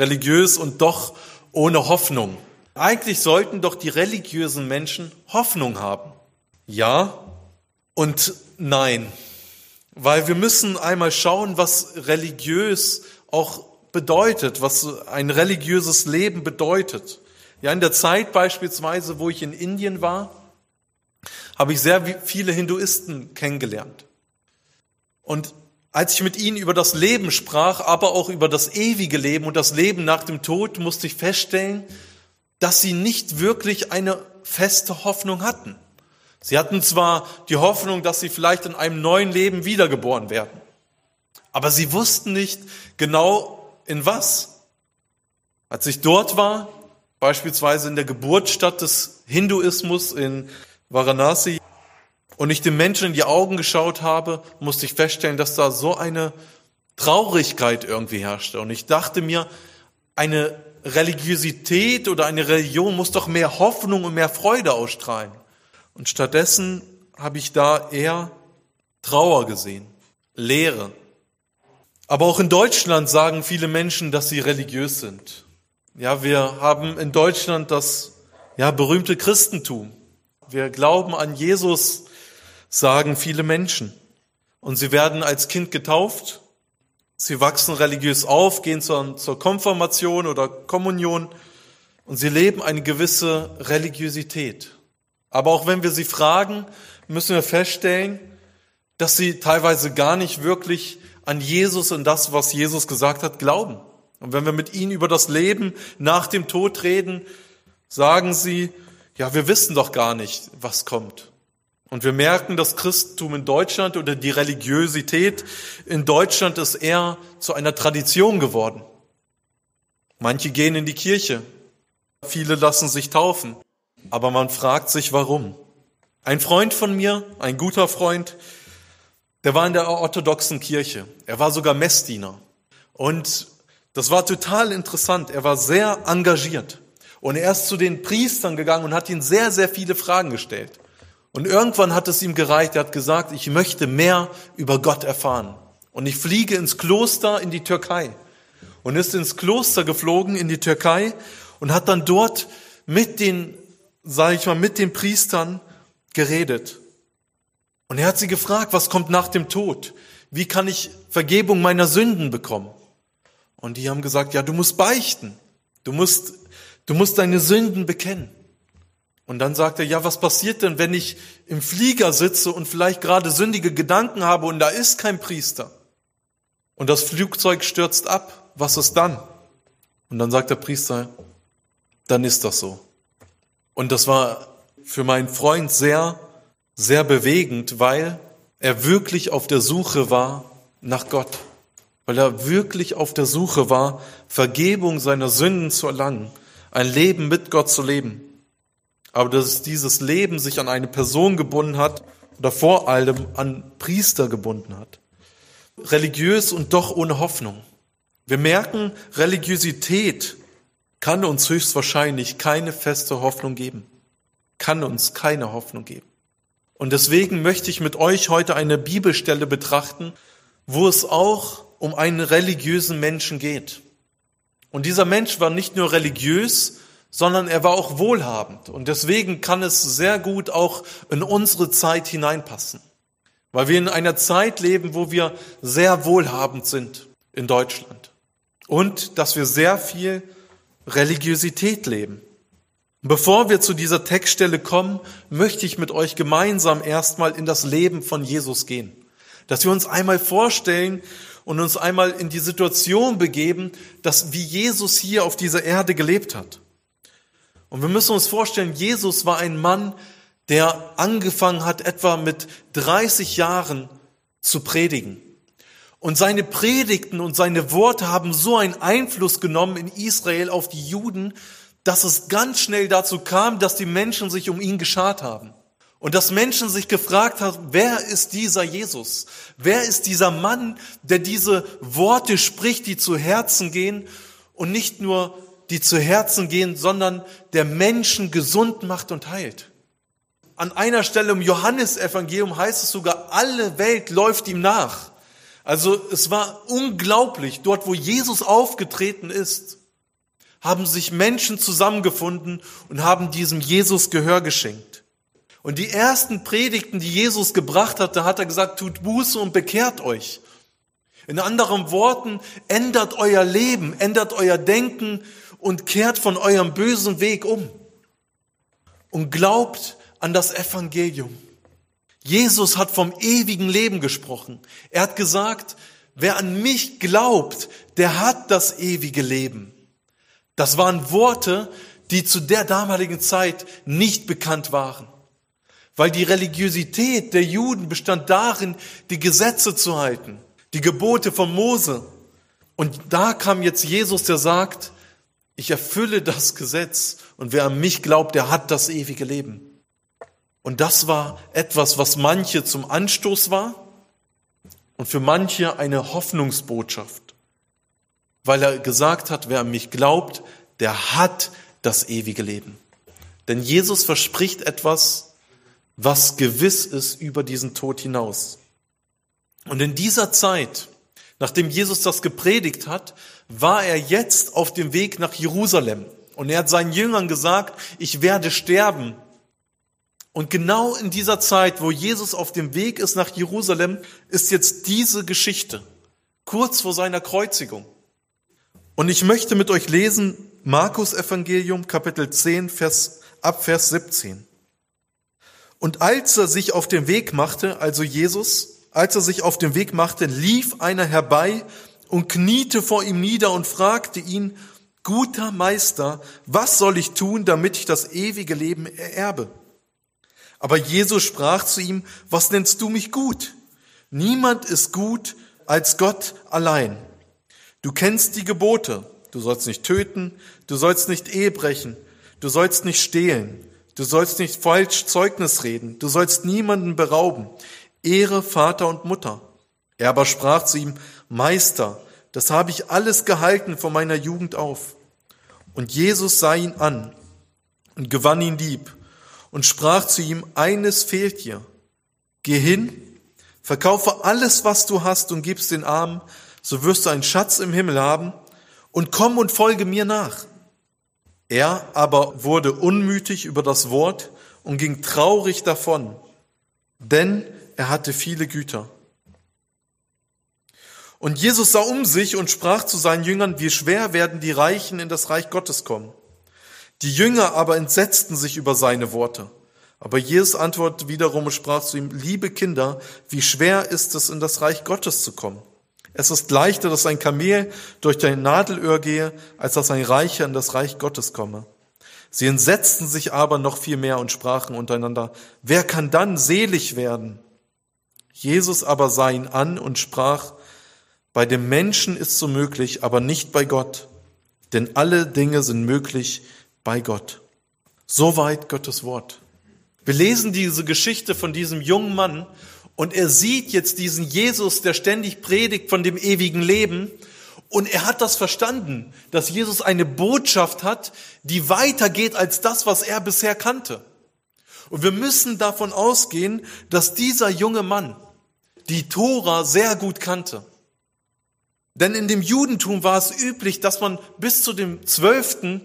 religiös und doch ohne Hoffnung. Eigentlich sollten doch die religiösen Menschen Hoffnung haben. Ja und nein. Weil wir müssen einmal schauen, was religiös auch bedeutet, was ein religiöses Leben bedeutet. Ja, in der Zeit beispielsweise, wo ich in Indien war, habe ich sehr viele Hinduisten kennengelernt. Und als ich mit ihnen über das Leben sprach, aber auch über das ewige Leben und das Leben nach dem Tod, musste ich feststellen, dass sie nicht wirklich eine feste Hoffnung hatten. Sie hatten zwar die Hoffnung, dass sie vielleicht in einem neuen Leben wiedergeboren werden, aber sie wussten nicht genau in was. Als ich dort war, beispielsweise in der Geburtsstadt des Hinduismus in Varanasi, und ich den Menschen in die Augen geschaut habe, musste ich feststellen, dass da so eine Traurigkeit irgendwie herrschte. Und ich dachte mir, eine Religiosität oder eine Religion muss doch mehr Hoffnung und mehr Freude ausstrahlen. Und stattdessen habe ich da eher Trauer gesehen, Leere. Aber auch in Deutschland sagen viele Menschen, dass sie religiös sind. Ja, wir haben in Deutschland das ja, berühmte Christentum. Wir glauben an Jesus sagen viele Menschen. Und sie werden als Kind getauft, sie wachsen religiös auf, gehen zur, zur Konfirmation oder Kommunion und sie leben eine gewisse Religiosität. Aber auch wenn wir sie fragen, müssen wir feststellen, dass sie teilweise gar nicht wirklich an Jesus und das, was Jesus gesagt hat, glauben. Und wenn wir mit ihnen über das Leben nach dem Tod reden, sagen sie, ja, wir wissen doch gar nicht, was kommt. Und wir merken, das Christentum in Deutschland oder die Religiosität in Deutschland ist eher zu einer Tradition geworden. Manche gehen in die Kirche, viele lassen sich taufen, aber man fragt sich, warum. Ein Freund von mir, ein guter Freund, der war in der orthodoxen Kirche. Er war sogar Messdiener. Und das war total interessant. Er war sehr engagiert. Und er ist zu den Priestern gegangen und hat ihnen sehr, sehr viele Fragen gestellt. Und irgendwann hat es ihm gereicht, er hat gesagt, ich möchte mehr über Gott erfahren. Und ich fliege ins Kloster in die Türkei. Und ist ins Kloster geflogen in die Türkei und hat dann dort mit den, sage ich mal, mit den Priestern geredet. Und er hat sie gefragt, was kommt nach dem Tod? Wie kann ich Vergebung meiner Sünden bekommen? Und die haben gesagt, ja, du musst beichten. Du musst, du musst deine Sünden bekennen. Und dann sagt er, ja, was passiert denn, wenn ich im Flieger sitze und vielleicht gerade sündige Gedanken habe und da ist kein Priester? Und das Flugzeug stürzt ab. Was ist dann? Und dann sagt der Priester, dann ist das so. Und das war für meinen Freund sehr, sehr bewegend, weil er wirklich auf der Suche war nach Gott. Weil er wirklich auf der Suche war, Vergebung seiner Sünden zu erlangen, ein Leben mit Gott zu leben aber dass dieses Leben sich an eine Person gebunden hat oder vor allem an Priester gebunden hat. Religiös und doch ohne Hoffnung. Wir merken, Religiosität kann uns höchstwahrscheinlich keine feste Hoffnung geben. Kann uns keine Hoffnung geben. Und deswegen möchte ich mit euch heute eine Bibelstelle betrachten, wo es auch um einen religiösen Menschen geht. Und dieser Mensch war nicht nur religiös, sondern er war auch wohlhabend. Und deswegen kann es sehr gut auch in unsere Zeit hineinpassen. Weil wir in einer Zeit leben, wo wir sehr wohlhabend sind in Deutschland. Und dass wir sehr viel Religiosität leben. Bevor wir zu dieser Textstelle kommen, möchte ich mit euch gemeinsam erstmal in das Leben von Jesus gehen. Dass wir uns einmal vorstellen und uns einmal in die Situation begeben, dass wie Jesus hier auf dieser Erde gelebt hat. Und wir müssen uns vorstellen, Jesus war ein Mann, der angefangen hat, etwa mit 30 Jahren zu predigen. Und seine Predigten und seine Worte haben so einen Einfluss genommen in Israel auf die Juden, dass es ganz schnell dazu kam, dass die Menschen sich um ihn geschart haben. Und dass Menschen sich gefragt haben, wer ist dieser Jesus? Wer ist dieser Mann, der diese Worte spricht, die zu Herzen gehen und nicht nur die zu Herzen gehen, sondern der Menschen gesund macht und heilt. An einer Stelle im Johannesevangelium heißt es sogar, alle Welt läuft ihm nach. Also es war unglaublich, dort wo Jesus aufgetreten ist, haben sich Menschen zusammengefunden und haben diesem Jesus Gehör geschenkt. Und die ersten Predigten, die Jesus gebracht hat, da hat er gesagt, tut Buße und bekehrt euch. In anderen Worten, ändert euer Leben, ändert euer Denken und kehrt von eurem bösen Weg um. Und glaubt an das Evangelium. Jesus hat vom ewigen Leben gesprochen. Er hat gesagt, wer an mich glaubt, der hat das ewige Leben. Das waren Worte, die zu der damaligen Zeit nicht bekannt waren. Weil die Religiosität der Juden bestand darin, die Gesetze zu halten, die Gebote von Mose. Und da kam jetzt Jesus, der sagt, ich erfülle das Gesetz und wer an mich glaubt, der hat das ewige Leben. Und das war etwas, was manche zum Anstoß war und für manche eine Hoffnungsbotschaft, weil er gesagt hat, wer an mich glaubt, der hat das ewige Leben. Denn Jesus verspricht etwas, was gewiss ist über diesen Tod hinaus. Und in dieser Zeit, nachdem Jesus das gepredigt hat, war er jetzt auf dem Weg nach Jerusalem. Und er hat seinen Jüngern gesagt, ich werde sterben und genau in dieser Zeit, wo Jesus auf dem Weg ist nach Jerusalem, ist jetzt diese Geschichte, kurz vor seiner Kreuzigung. Und ich möchte mit euch lesen Markus Evangelium Kapitel 10 Vers, ab Vers 17. Und als er sich auf den Weg machte, also Jesus, als er sich auf den Weg machte, lief einer herbei und kniete vor ihm nieder und fragte ihn, guter Meister, was soll ich tun, damit ich das ewige Leben ererbe? Aber Jesus sprach zu ihm, was nennst du mich gut? Niemand ist gut als Gott allein. Du kennst die Gebote. Du sollst nicht töten, du sollst nicht Ehe brechen, du sollst nicht stehlen, du sollst nicht falsch Zeugnis reden, du sollst niemanden berauben. Ehre Vater und Mutter. Er aber sprach zu ihm, Meister, das habe ich alles gehalten von meiner Jugend auf. Und Jesus sah ihn an und gewann ihn lieb und sprach zu ihm, eines fehlt dir. Geh hin, verkaufe alles, was du hast und gib's den Armen, so wirst du einen Schatz im Himmel haben und komm und folge mir nach. Er aber wurde unmütig über das Wort und ging traurig davon, denn er hatte viele Güter. Und Jesus sah um sich und sprach zu seinen Jüngern, wie schwer werden die Reichen in das Reich Gottes kommen. Die Jünger aber entsetzten sich über seine Worte. Aber Jesus antwortete wiederum und sprach zu ihm, liebe Kinder, wie schwer ist es, in das Reich Gottes zu kommen? Es ist leichter, dass ein Kamel durch ein Nadelöhr gehe, als dass ein Reicher in das Reich Gottes komme. Sie entsetzten sich aber noch viel mehr und sprachen untereinander, wer kann dann selig werden? Jesus aber sah ihn an und sprach, bei dem Menschen ist so möglich, aber nicht bei Gott, denn alle Dinge sind möglich bei Gott. Soweit Gottes Wort. Wir lesen diese Geschichte von diesem jungen Mann und er sieht jetzt diesen Jesus, der ständig predigt von dem ewigen Leben und er hat das verstanden, dass Jesus eine Botschaft hat, die weitergeht als das, was er bisher kannte. Und wir müssen davon ausgehen, dass dieser junge Mann die Tora sehr gut kannte. Denn in dem Judentum war es üblich, dass man bis zu dem zwölften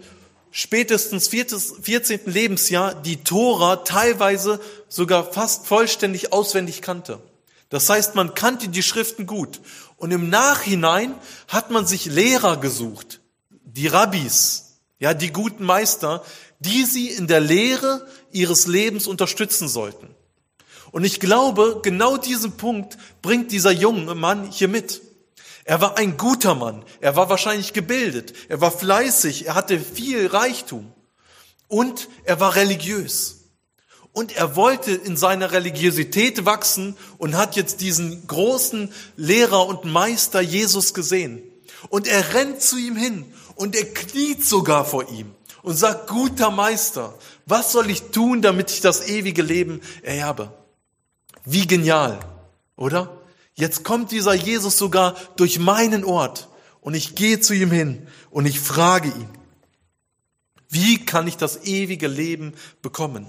spätestens 14. Lebensjahr die Tora teilweise sogar fast vollständig auswendig kannte. Das heißt, man kannte die Schriften gut. Und im Nachhinein hat man sich Lehrer gesucht, die Rabbis, ja, die guten Meister, die sie in der Lehre ihres Lebens unterstützen sollten. Und ich glaube, genau diesen Punkt bringt dieser junge Mann hier mit. Er war ein guter Mann. Er war wahrscheinlich gebildet. Er war fleißig. Er hatte viel Reichtum. Und er war religiös. Und er wollte in seiner Religiosität wachsen und hat jetzt diesen großen Lehrer und Meister Jesus gesehen. Und er rennt zu ihm hin und er kniet sogar vor ihm und sagt, guter Meister, was soll ich tun, damit ich das ewige Leben ererbe? Wie genial, oder? Jetzt kommt dieser Jesus sogar durch meinen Ort und ich gehe zu ihm hin und ich frage ihn, wie kann ich das ewige Leben bekommen?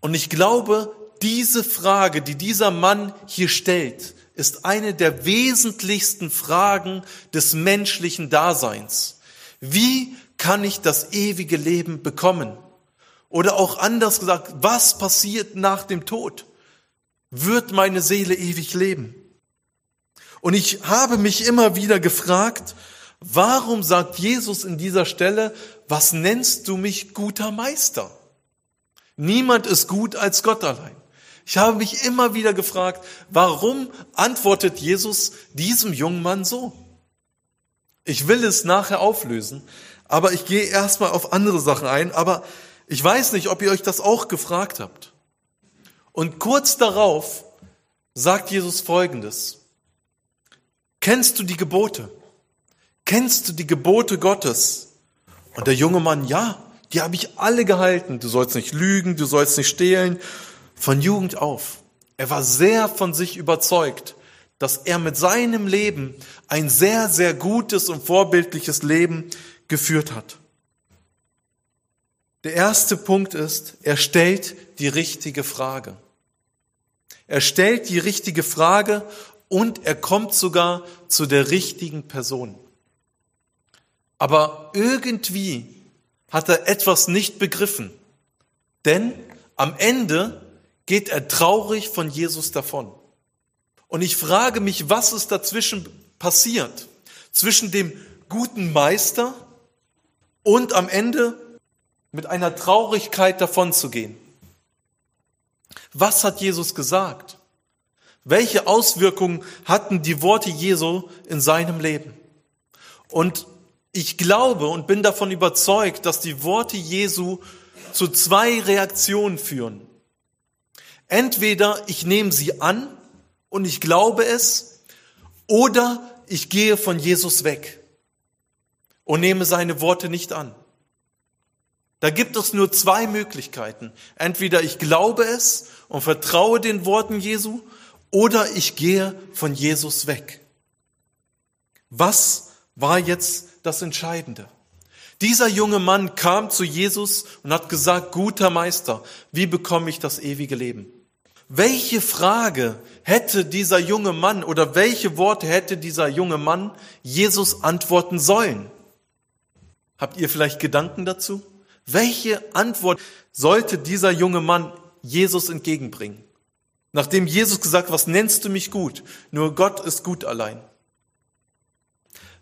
Und ich glaube, diese Frage, die dieser Mann hier stellt, ist eine der wesentlichsten Fragen des menschlichen Daseins. Wie kann ich das ewige Leben bekommen? Oder auch anders gesagt, was passiert nach dem Tod? Wird meine Seele ewig leben? Und ich habe mich immer wieder gefragt, warum sagt Jesus in dieser Stelle, was nennst du mich guter Meister? Niemand ist gut als Gott allein. Ich habe mich immer wieder gefragt, warum antwortet Jesus diesem jungen Mann so? Ich will es nachher auflösen, aber ich gehe erstmal auf andere Sachen ein, aber ich weiß nicht, ob ihr euch das auch gefragt habt. Und kurz darauf sagt Jesus Folgendes. Kennst du die Gebote? Kennst du die Gebote Gottes? Und der junge Mann, ja, die habe ich alle gehalten. Du sollst nicht lügen, du sollst nicht stehlen. Von Jugend auf. Er war sehr von sich überzeugt, dass er mit seinem Leben ein sehr, sehr gutes und vorbildliches Leben geführt hat. Der erste Punkt ist, er stellt die richtige Frage. Er stellt die richtige Frage und er kommt sogar zu der richtigen Person. Aber irgendwie hat er etwas nicht begriffen. Denn am Ende geht er traurig von Jesus davon. Und ich frage mich, was ist dazwischen passiert? Zwischen dem guten Meister und am Ende mit einer Traurigkeit davon zu gehen. Was hat Jesus gesagt? Welche Auswirkungen hatten die Worte Jesu in seinem Leben? Und ich glaube und bin davon überzeugt, dass die Worte Jesu zu zwei Reaktionen führen. Entweder ich nehme sie an und ich glaube es, oder ich gehe von Jesus weg und nehme seine Worte nicht an. Da gibt es nur zwei Möglichkeiten. Entweder ich glaube es und vertraue den Worten Jesu, oder ich gehe von Jesus weg. Was war jetzt das Entscheidende. Dieser junge Mann kam zu Jesus und hat gesagt, guter Meister, wie bekomme ich das ewige Leben? Welche Frage hätte dieser junge Mann oder welche Worte hätte dieser junge Mann Jesus antworten sollen? Habt ihr vielleicht Gedanken dazu? Welche Antwort sollte dieser junge Mann Jesus entgegenbringen? Nachdem Jesus gesagt, was nennst du mich gut? Nur Gott ist gut allein.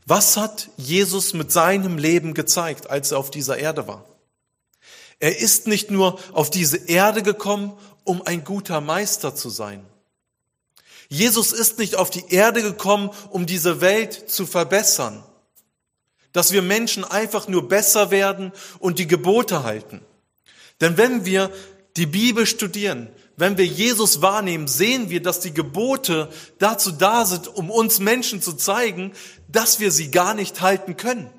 Was hat Jesus mit seinem Leben gezeigt, als er auf dieser Erde war? Er ist nicht nur auf diese Erde gekommen, um ein guter Meister zu sein. Jesus ist nicht auf die Erde gekommen, um diese Welt zu verbessern, dass wir Menschen einfach nur besser werden und die Gebote halten. Denn wenn wir die Bibel studieren, wenn wir Jesus wahrnehmen, sehen wir, dass die Gebote dazu da sind, um uns Menschen zu zeigen, dass wir sie gar nicht halten können.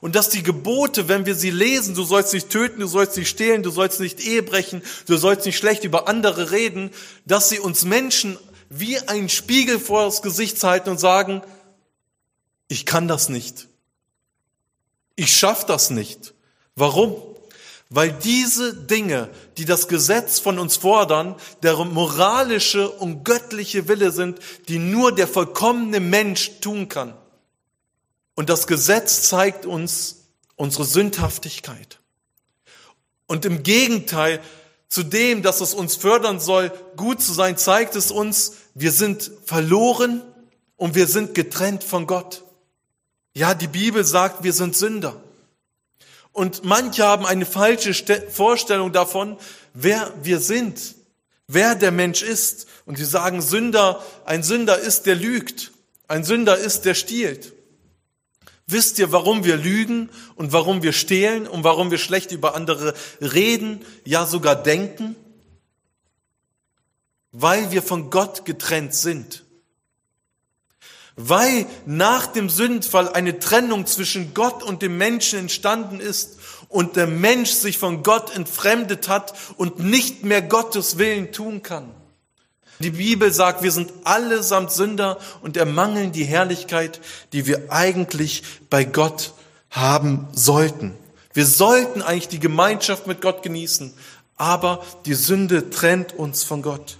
Und dass die Gebote, wenn wir sie lesen, du sollst nicht töten, du sollst nicht stehlen, du sollst nicht Ehe brechen, du sollst nicht schlecht über andere reden, dass sie uns Menschen wie ein Spiegel vor das Gesicht halten und sagen, ich kann das nicht. Ich schaff das nicht. Warum? Weil diese Dinge, die das Gesetz von uns fordern, der moralische und göttliche Wille sind, die nur der vollkommene Mensch tun kann. Und das Gesetz zeigt uns unsere Sündhaftigkeit. Und im Gegenteil zu dem, dass es uns fördern soll, gut zu sein, zeigt es uns, wir sind verloren und wir sind getrennt von Gott. Ja, die Bibel sagt, wir sind Sünder. Und manche haben eine falsche Vorstellung davon, wer wir sind, wer der Mensch ist. Und sie sagen, Sünder, ein Sünder ist, der lügt. Ein Sünder ist, der stiehlt. Wisst ihr, warum wir lügen und warum wir stehlen und warum wir schlecht über andere reden, ja sogar denken? Weil wir von Gott getrennt sind weil nach dem Sündenfall eine Trennung zwischen Gott und dem Menschen entstanden ist und der Mensch sich von Gott entfremdet hat und nicht mehr Gottes Willen tun kann. Die Bibel sagt, wir sind allesamt Sünder und ermangeln die Herrlichkeit, die wir eigentlich bei Gott haben sollten. Wir sollten eigentlich die Gemeinschaft mit Gott genießen, aber die Sünde trennt uns von Gott.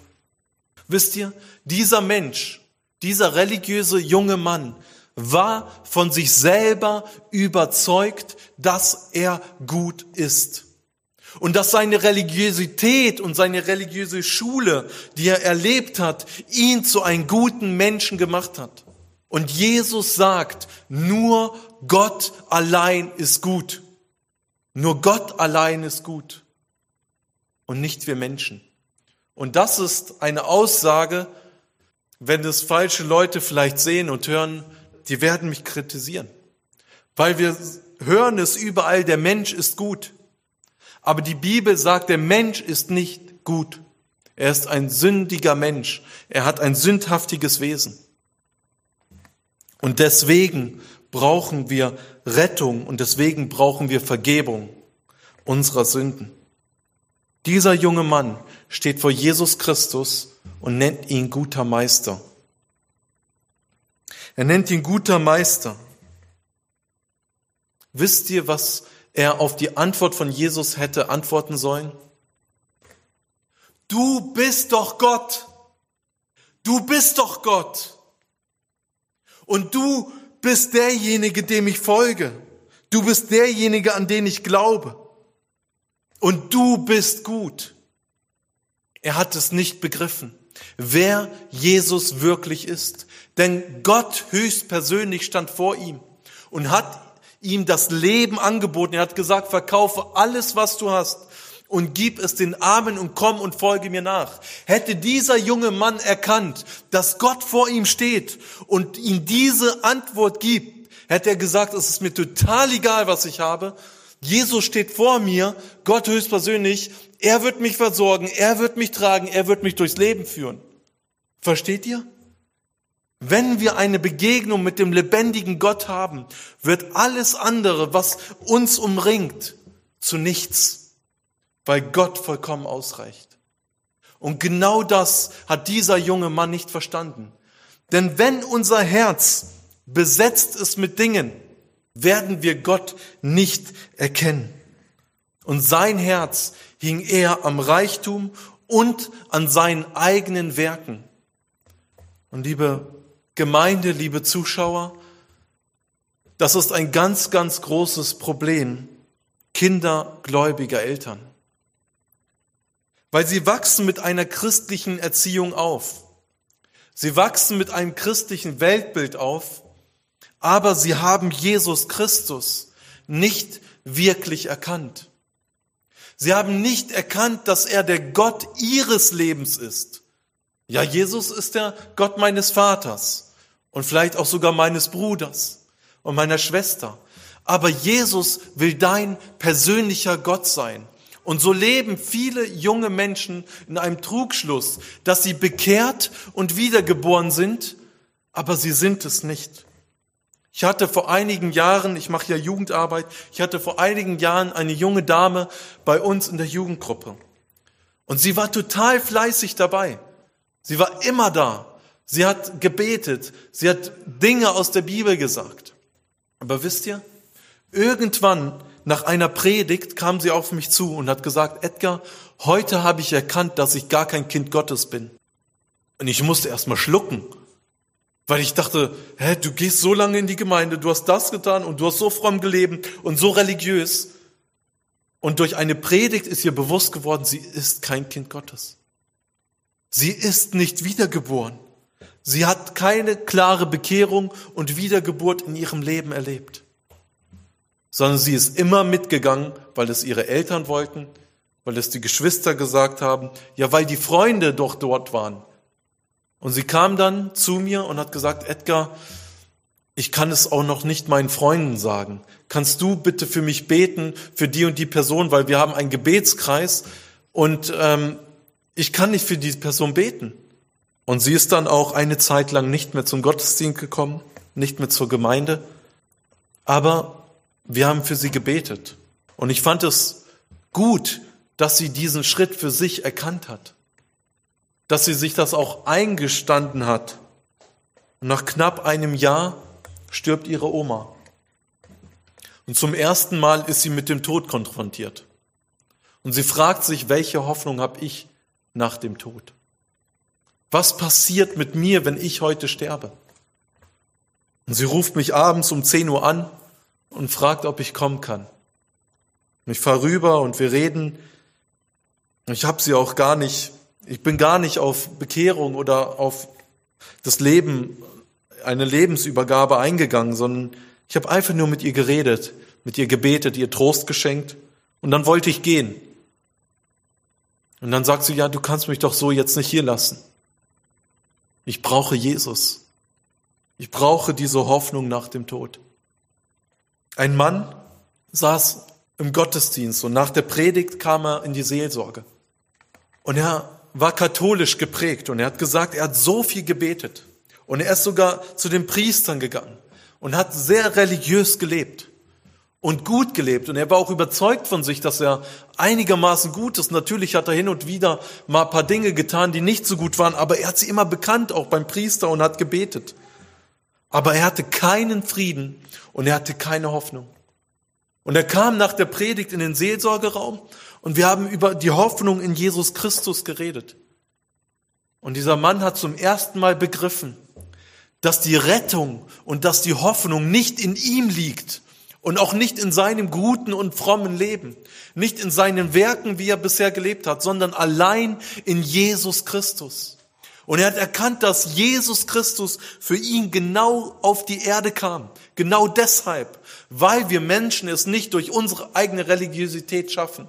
Wisst ihr, dieser Mensch dieser religiöse junge Mann war von sich selber überzeugt, dass er gut ist. Und dass seine Religiosität und seine religiöse Schule, die er erlebt hat, ihn zu einem guten Menschen gemacht hat. Und Jesus sagt, nur Gott allein ist gut. Nur Gott allein ist gut. Und nicht wir Menschen. Und das ist eine Aussage, wenn es falsche Leute vielleicht sehen und hören, die werden mich kritisieren. Weil wir hören es überall, der Mensch ist gut. Aber die Bibel sagt, der Mensch ist nicht gut. Er ist ein sündiger Mensch. Er hat ein sündhaftiges Wesen. Und deswegen brauchen wir Rettung und deswegen brauchen wir Vergebung unserer Sünden. Dieser junge Mann steht vor Jesus Christus und nennt ihn guter Meister. Er nennt ihn guter Meister. Wisst ihr, was er auf die Antwort von Jesus hätte antworten sollen? Du bist doch Gott. Du bist doch Gott. Und du bist derjenige, dem ich folge. Du bist derjenige, an den ich glaube. Und du bist gut. Er hat es nicht begriffen, wer Jesus wirklich ist. Denn Gott höchstpersönlich stand vor ihm und hat ihm das Leben angeboten. Er hat gesagt, verkaufe alles, was du hast und gib es den Armen und komm und folge mir nach. Hätte dieser junge Mann erkannt, dass Gott vor ihm steht und ihm diese Antwort gibt, hätte er gesagt, es ist mir total egal, was ich habe. Jesus steht vor mir, Gott höchstpersönlich, er wird mich versorgen, er wird mich tragen, er wird mich durchs Leben führen. Versteht ihr? Wenn wir eine Begegnung mit dem lebendigen Gott haben, wird alles andere, was uns umringt, zu nichts, weil Gott vollkommen ausreicht. Und genau das hat dieser junge Mann nicht verstanden. Denn wenn unser Herz besetzt ist mit Dingen, werden wir Gott nicht erkennen. Und sein Herz hing eher am Reichtum und an seinen eigenen Werken. Und liebe Gemeinde, liebe Zuschauer, das ist ein ganz, ganz großes Problem Kinder gläubiger Eltern. Weil sie wachsen mit einer christlichen Erziehung auf. Sie wachsen mit einem christlichen Weltbild auf, aber sie haben Jesus Christus nicht wirklich erkannt. Sie haben nicht erkannt, dass er der Gott ihres Lebens ist. Ja, Jesus ist der Gott meines Vaters und vielleicht auch sogar meines Bruders und meiner Schwester. Aber Jesus will dein persönlicher Gott sein. Und so leben viele junge Menschen in einem Trugschluss, dass sie bekehrt und wiedergeboren sind, aber sie sind es nicht. Ich hatte vor einigen Jahren, ich mache ja Jugendarbeit, ich hatte vor einigen Jahren eine junge Dame bei uns in der Jugendgruppe. Und sie war total fleißig dabei. Sie war immer da. Sie hat gebetet. Sie hat Dinge aus der Bibel gesagt. Aber wisst ihr, irgendwann nach einer Predigt kam sie auf mich zu und hat gesagt, Edgar, heute habe ich erkannt, dass ich gar kein Kind Gottes bin. Und ich musste erst mal schlucken, weil ich dachte, hä, du gehst so lange in die Gemeinde, du hast das getan und du hast so fromm gelebt und so religiös. Und durch eine Predigt ist ihr bewusst geworden, sie ist kein Kind Gottes. Sie ist nicht wiedergeboren. Sie hat keine klare Bekehrung und Wiedergeburt in ihrem Leben erlebt, sondern sie ist immer mitgegangen, weil es ihre Eltern wollten, weil es die Geschwister gesagt haben, ja, weil die Freunde doch dort waren. Und sie kam dann zu mir und hat gesagt, Edgar, ich kann es auch noch nicht meinen Freunden sagen. Kannst du bitte für mich beten, für die und die Person, weil wir haben einen Gebetskreis und ähm, ich kann nicht für diese Person beten. Und sie ist dann auch eine Zeit lang nicht mehr zum Gottesdienst gekommen, nicht mehr zur Gemeinde. Aber wir haben für sie gebetet. Und ich fand es gut, dass sie diesen Schritt für sich erkannt hat. Dass sie sich das auch eingestanden hat. Und nach knapp einem Jahr stirbt ihre Oma. Und zum ersten Mal ist sie mit dem Tod konfrontiert. Und sie fragt sich, welche Hoffnung habe ich nach dem Tod? Was passiert mit mir, wenn ich heute sterbe? Und sie ruft mich abends um 10 Uhr an und fragt, ob ich kommen kann. Ich fahre rüber und wir reden. Ich habe sie auch gar nicht, ich bin gar nicht auf Bekehrung oder auf das Leben, eine Lebensübergabe eingegangen, sondern ich habe einfach nur mit ihr geredet, mit ihr gebetet, ihr Trost geschenkt und dann wollte ich gehen. Und dann sagt sie, ja, du kannst mich doch so jetzt nicht hier lassen. Ich brauche Jesus. Ich brauche diese Hoffnung nach dem Tod. Ein Mann saß im Gottesdienst und nach der Predigt kam er in die Seelsorge. Und er war katholisch geprägt und er hat gesagt, er hat so viel gebetet. Und er ist sogar zu den Priestern gegangen und hat sehr religiös gelebt und gut gelebt. Und er war auch überzeugt von sich, dass er einigermaßen gut ist. Natürlich hat er hin und wieder mal ein paar Dinge getan, die nicht so gut waren, aber er hat sie immer bekannt, auch beim Priester und hat gebetet. Aber er hatte keinen Frieden und er hatte keine Hoffnung. Und er kam nach der Predigt in den Seelsorgeraum und wir haben über die Hoffnung in Jesus Christus geredet. Und dieser Mann hat zum ersten Mal begriffen, dass die Rettung und dass die Hoffnung nicht in ihm liegt und auch nicht in seinem guten und frommen Leben, nicht in seinen Werken, wie er bisher gelebt hat, sondern allein in Jesus Christus. Und er hat erkannt, dass Jesus Christus für ihn genau auf die Erde kam. Genau deshalb, weil wir Menschen es nicht durch unsere eigene Religiosität schaffen,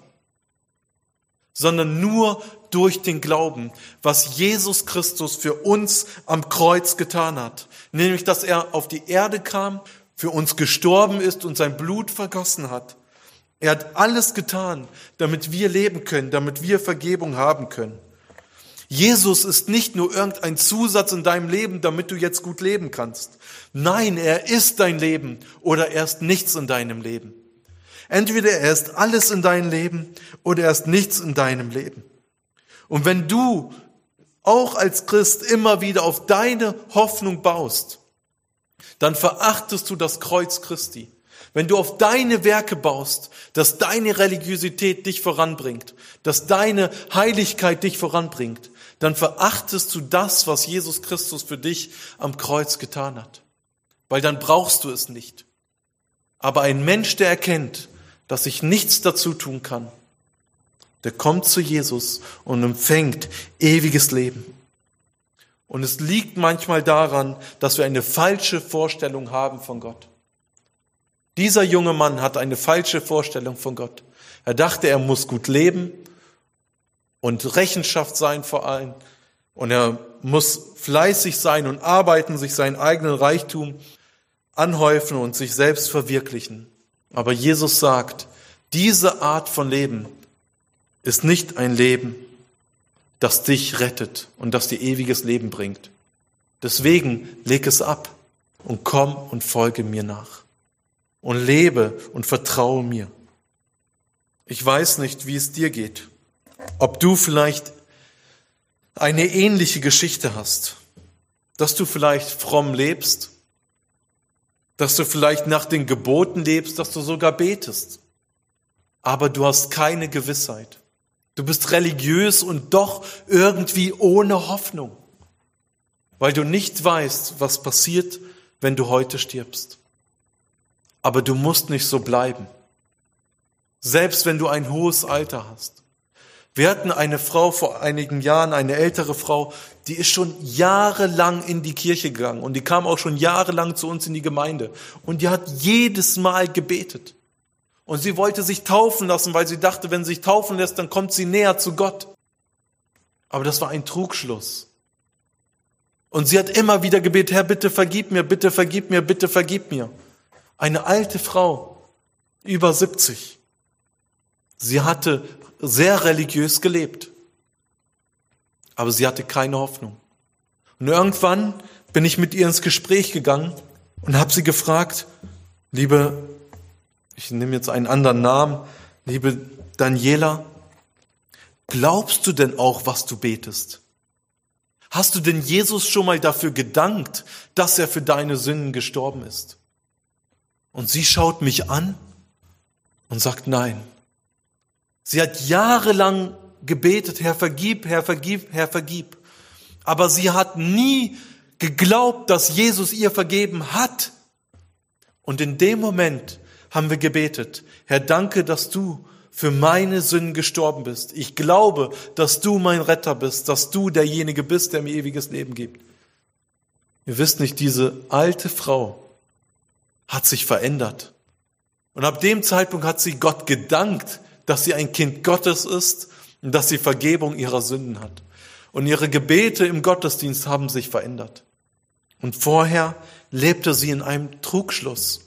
sondern nur durch den Glauben, was Jesus Christus für uns am Kreuz getan hat. Nämlich, dass er auf die Erde kam, für uns gestorben ist und sein Blut vergossen hat. Er hat alles getan, damit wir leben können, damit wir Vergebung haben können. Jesus ist nicht nur irgendein Zusatz in deinem Leben, damit du jetzt gut leben kannst. Nein, er ist dein Leben oder er ist nichts in deinem Leben. Entweder er ist alles in deinem Leben oder er ist nichts in deinem Leben. Und wenn du auch als Christ immer wieder auf deine Hoffnung baust, dann verachtest du das Kreuz Christi. Wenn du auf deine Werke baust, dass deine Religiosität dich voranbringt, dass deine Heiligkeit dich voranbringt, dann verachtest du das, was Jesus Christus für dich am Kreuz getan hat. Weil dann brauchst du es nicht. Aber ein Mensch, der erkennt, dass ich nichts dazu tun kann, der kommt zu Jesus und empfängt ewiges Leben. Und es liegt manchmal daran, dass wir eine falsche Vorstellung haben von Gott. Dieser junge Mann hat eine falsche Vorstellung von Gott. Er dachte, er muss gut leben und Rechenschaft sein vor allem. Und er muss fleißig sein und arbeiten, sich seinen eigenen Reichtum anhäufen und sich selbst verwirklichen. Aber Jesus sagt, diese Art von Leben ist nicht ein Leben, das dich rettet und das dir ewiges Leben bringt. Deswegen leg es ab und komm und folge mir nach und lebe und vertraue mir. Ich weiß nicht, wie es dir geht, ob du vielleicht eine ähnliche Geschichte hast, dass du vielleicht fromm lebst, dass du vielleicht nach den Geboten lebst, dass du sogar betest, aber du hast keine Gewissheit. Du bist religiös und doch irgendwie ohne Hoffnung, weil du nicht weißt, was passiert, wenn du heute stirbst. Aber du musst nicht so bleiben, selbst wenn du ein hohes Alter hast. Wir hatten eine Frau vor einigen Jahren, eine ältere Frau, die ist schon jahrelang in die Kirche gegangen und die kam auch schon jahrelang zu uns in die Gemeinde und die hat jedes Mal gebetet. Und sie wollte sich taufen lassen, weil sie dachte, wenn sie sich taufen lässt, dann kommt sie näher zu Gott. Aber das war ein Trugschluss. Und sie hat immer wieder gebetet, Herr, bitte vergib mir, bitte vergib mir, bitte vergib mir. Eine alte Frau, über 70. Sie hatte sehr religiös gelebt. Aber sie hatte keine Hoffnung. Und irgendwann bin ich mit ihr ins Gespräch gegangen und habe sie gefragt, liebe ich nehme jetzt einen anderen Namen, liebe Daniela, glaubst du denn auch, was du betest? Hast du denn Jesus schon mal dafür gedankt, dass er für deine Sünden gestorben ist? Und sie schaut mich an und sagt nein. Sie hat jahrelang gebetet, Herr vergib, Herr vergib, Herr vergib. Aber sie hat nie geglaubt, dass Jesus ihr vergeben hat. Und in dem Moment haben wir gebetet, Herr, danke, dass du für meine Sünden gestorben bist. Ich glaube, dass du mein Retter bist, dass du derjenige bist, der mir ewiges Leben gibt. Ihr wisst nicht, diese alte Frau hat sich verändert. Und ab dem Zeitpunkt hat sie Gott gedankt, dass sie ein Kind Gottes ist und dass sie Vergebung ihrer Sünden hat. Und ihre Gebete im Gottesdienst haben sich verändert. Und vorher lebte sie in einem Trugschluss.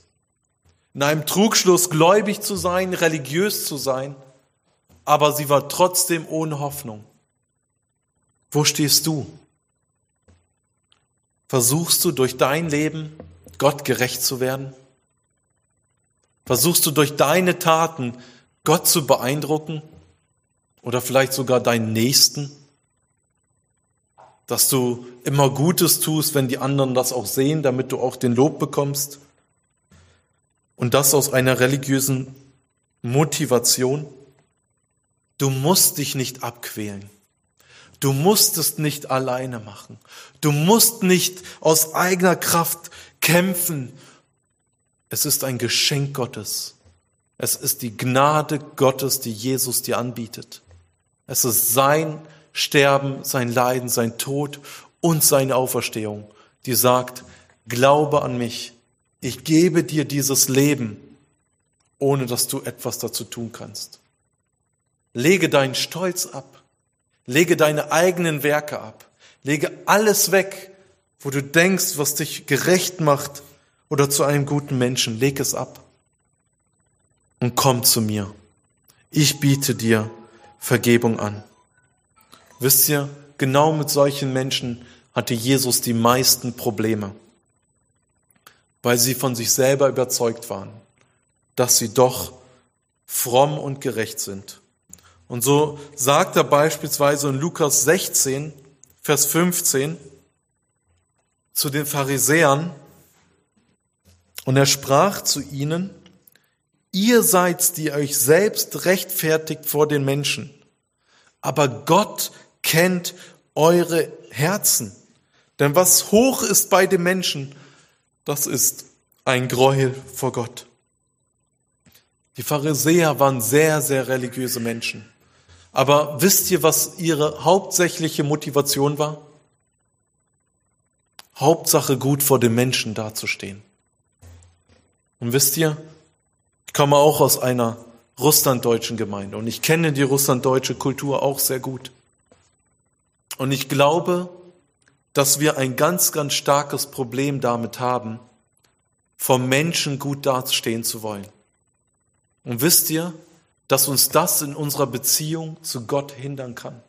In einem Trugschluss, gläubig zu sein, religiös zu sein, aber sie war trotzdem ohne Hoffnung. Wo stehst du? Versuchst du durch dein Leben Gott gerecht zu werden? Versuchst du durch deine Taten Gott zu beeindrucken oder vielleicht sogar deinen Nächsten? Dass du immer Gutes tust, wenn die anderen das auch sehen, damit du auch den Lob bekommst? Und das aus einer religiösen Motivation? Du musst dich nicht abquälen. Du musst es nicht alleine machen. Du musst nicht aus eigener Kraft kämpfen. Es ist ein Geschenk Gottes. Es ist die Gnade Gottes, die Jesus dir anbietet. Es ist sein Sterben, sein Leiden, sein Tod und seine Auferstehung, die sagt, glaube an mich. Ich gebe dir dieses Leben, ohne dass du etwas dazu tun kannst. Lege deinen Stolz ab. Lege deine eigenen Werke ab. Lege alles weg, wo du denkst, was dich gerecht macht oder zu einem guten Menschen. Leg es ab und komm zu mir. Ich biete dir Vergebung an. Wisst ihr, genau mit solchen Menschen hatte Jesus die meisten Probleme, weil sie von sich selber überzeugt waren, dass sie doch fromm und gerecht sind. Und so sagt er beispielsweise in Lukas 16, Vers 15 zu den Pharisäern, und er sprach zu ihnen, ihr seid's, die euch selbst rechtfertigt vor den Menschen, aber Gott kennt eure Herzen. Denn was hoch ist bei den Menschen, das ist ein Gräuel vor Gott. Die Pharisäer waren sehr, sehr religiöse Menschen. Aber wisst ihr, was ihre hauptsächliche Motivation war? Hauptsache gut vor den Menschen dazustehen. Und wisst ihr, ich komme auch aus einer russlanddeutschen Gemeinde und ich kenne die russlanddeutsche Kultur auch sehr gut. Und ich glaube, dass wir ein ganz, ganz starkes Problem damit haben, vom Menschen gut dastehen zu wollen. Und wisst ihr, dass uns das in unserer Beziehung zu Gott hindern kann.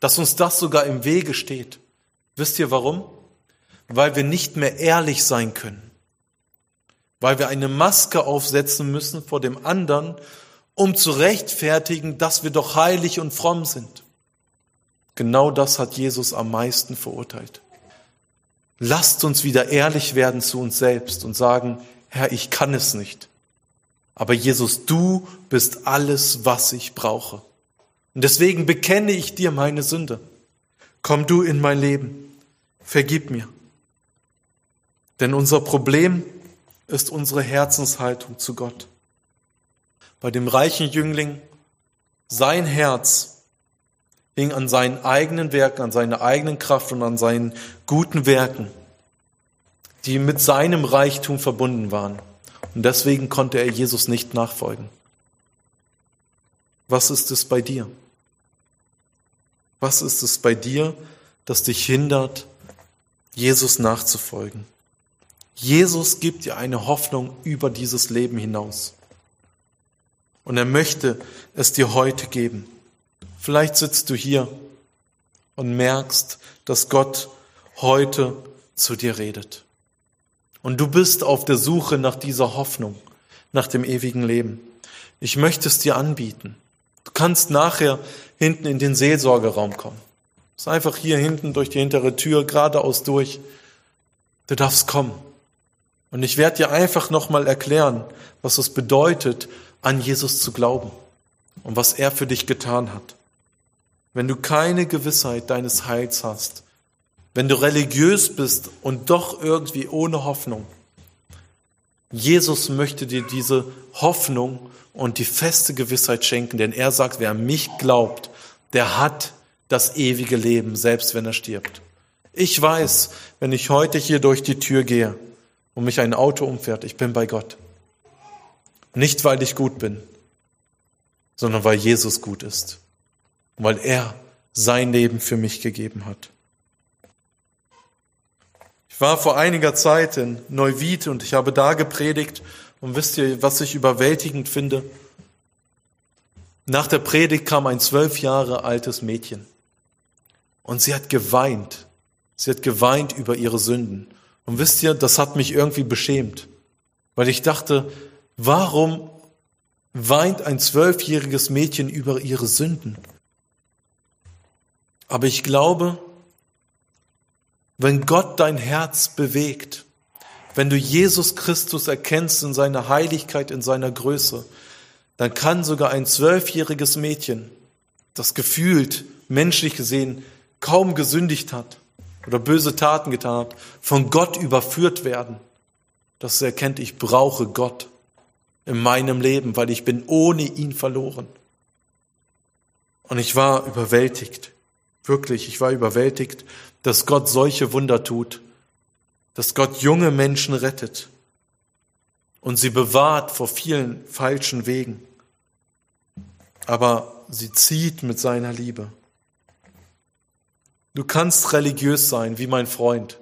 Dass uns das sogar im Wege steht. Wisst ihr warum? Weil wir nicht mehr ehrlich sein können. Weil wir eine Maske aufsetzen müssen vor dem anderen, um zu rechtfertigen, dass wir doch heilig und fromm sind. Genau das hat Jesus am meisten verurteilt. Lasst uns wieder ehrlich werden zu uns selbst und sagen, Herr, ich kann es nicht. Aber Jesus, du bist alles, was ich brauche. Und deswegen bekenne ich dir meine Sünde. Komm du in mein Leben. Vergib mir. Denn unser Problem ist unsere Herzenshaltung zu Gott. Bei dem reichen Jüngling, sein Herz hing an seinen eigenen Werken, an seiner eigenen Kraft und an seinen guten Werken, die mit seinem Reichtum verbunden waren. Und deswegen konnte er Jesus nicht nachfolgen. Was ist es bei dir? Was ist es bei dir, das dich hindert, Jesus nachzufolgen? Jesus gibt dir eine Hoffnung über dieses Leben hinaus. Und er möchte es dir heute geben. Vielleicht sitzt du hier und merkst, dass Gott heute zu dir redet. Und du bist auf der Suche nach dieser Hoffnung, nach dem ewigen Leben. Ich möchte es dir anbieten. Du kannst nachher hinten in den Seelsorgeraum kommen. ist einfach hier hinten durch die hintere Tür geradeaus durch. Du darfst kommen. Und ich werde dir einfach nochmal erklären, was es bedeutet, an Jesus zu glauben und was er für dich getan hat. Wenn du keine Gewissheit deines Heils hast, wenn du religiös bist und doch irgendwie ohne Hoffnung. Jesus möchte dir diese Hoffnung und die feste Gewissheit schenken, denn er sagt, wer an mich glaubt, der hat das ewige Leben, selbst wenn er stirbt. Ich weiß, wenn ich heute hier durch die Tür gehe und mich ein Auto umfährt, ich bin bei Gott. Nicht, weil ich gut bin, sondern weil Jesus gut ist, weil er sein Leben für mich gegeben hat. Ich war vor einiger Zeit in Neuwied und ich habe da gepredigt und wisst ihr, was ich überwältigend finde? Nach der Predigt kam ein zwölf Jahre altes Mädchen und sie hat geweint. Sie hat geweint über ihre Sünden. Und wisst ihr, das hat mich irgendwie beschämt, weil ich dachte, warum weint ein zwölfjähriges Mädchen über ihre Sünden? Aber ich glaube, wenn Gott dein Herz bewegt, wenn du Jesus Christus erkennst in seiner Heiligkeit, in seiner Größe, dann kann sogar ein zwölfjähriges Mädchen, das gefühlt, menschlich gesehen, kaum gesündigt hat oder böse Taten getan hat, von Gott überführt werden, dass es erkennt, ich brauche Gott in meinem Leben, weil ich bin ohne ihn verloren. Und ich war überwältigt, wirklich, ich war überwältigt, dass Gott solche Wunder tut, dass Gott junge Menschen rettet und sie bewahrt vor vielen falschen Wegen. Aber sie zieht mit seiner Liebe. Du kannst religiös sein, wie mein Freund.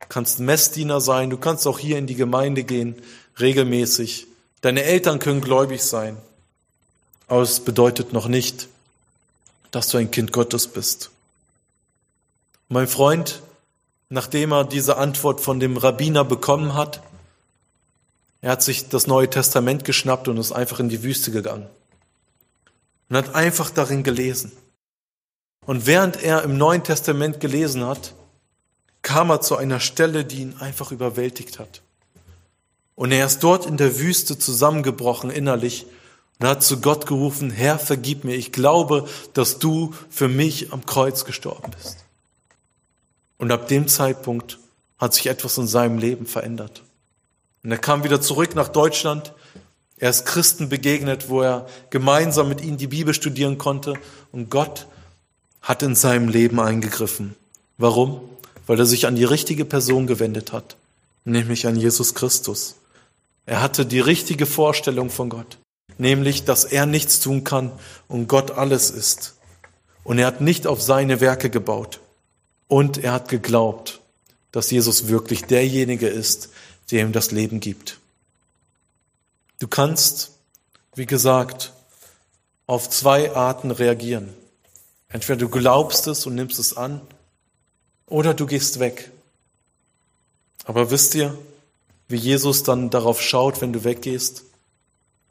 Du kannst Messdiener sein, du kannst auch hier in die Gemeinde gehen, regelmäßig. Deine Eltern können gläubig sein. Aber es bedeutet noch nicht, dass du ein Kind Gottes bist. Mein Freund, nachdem er diese Antwort von dem Rabbiner bekommen hat, er hat sich das Neue Testament geschnappt und ist einfach in die Wüste gegangen und hat einfach darin gelesen. Und während er im Neuen Testament gelesen hat, kam er zu einer Stelle, die ihn einfach überwältigt hat. Und er ist dort in der Wüste zusammengebrochen innerlich und hat zu Gott gerufen, Herr, vergib mir, ich glaube, dass du für mich am Kreuz gestorben bist. Und ab dem Zeitpunkt hat sich etwas in seinem Leben verändert. Und er kam wieder zurück nach Deutschland. Er ist Christen begegnet, wo er gemeinsam mit ihnen die Bibel studieren konnte. Und Gott hat in seinem Leben eingegriffen. Warum? Weil er sich an die richtige Person gewendet hat, nämlich an Jesus Christus. Er hatte die richtige Vorstellung von Gott, nämlich, dass er nichts tun kann und Gott alles ist. Und er hat nicht auf seine Werke gebaut. Und er hat geglaubt, dass Jesus wirklich derjenige ist, der ihm das Leben gibt. Du kannst, wie gesagt, auf zwei Arten reagieren. Entweder du glaubst es und nimmst es an, oder du gehst weg. Aber wisst ihr, wie Jesus dann darauf schaut, wenn du weggehst?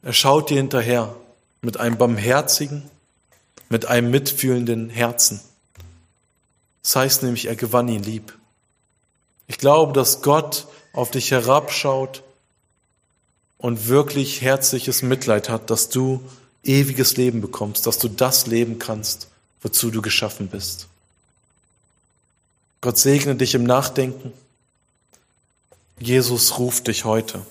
Er schaut dir hinterher mit einem barmherzigen, mit einem mitfühlenden Herzen. Das heißt nämlich, er gewann ihn lieb. Ich glaube, dass Gott auf dich herabschaut und wirklich herzliches Mitleid hat, dass du ewiges Leben bekommst, dass du das leben kannst, wozu du geschaffen bist. Gott segne dich im Nachdenken. Jesus ruft dich heute.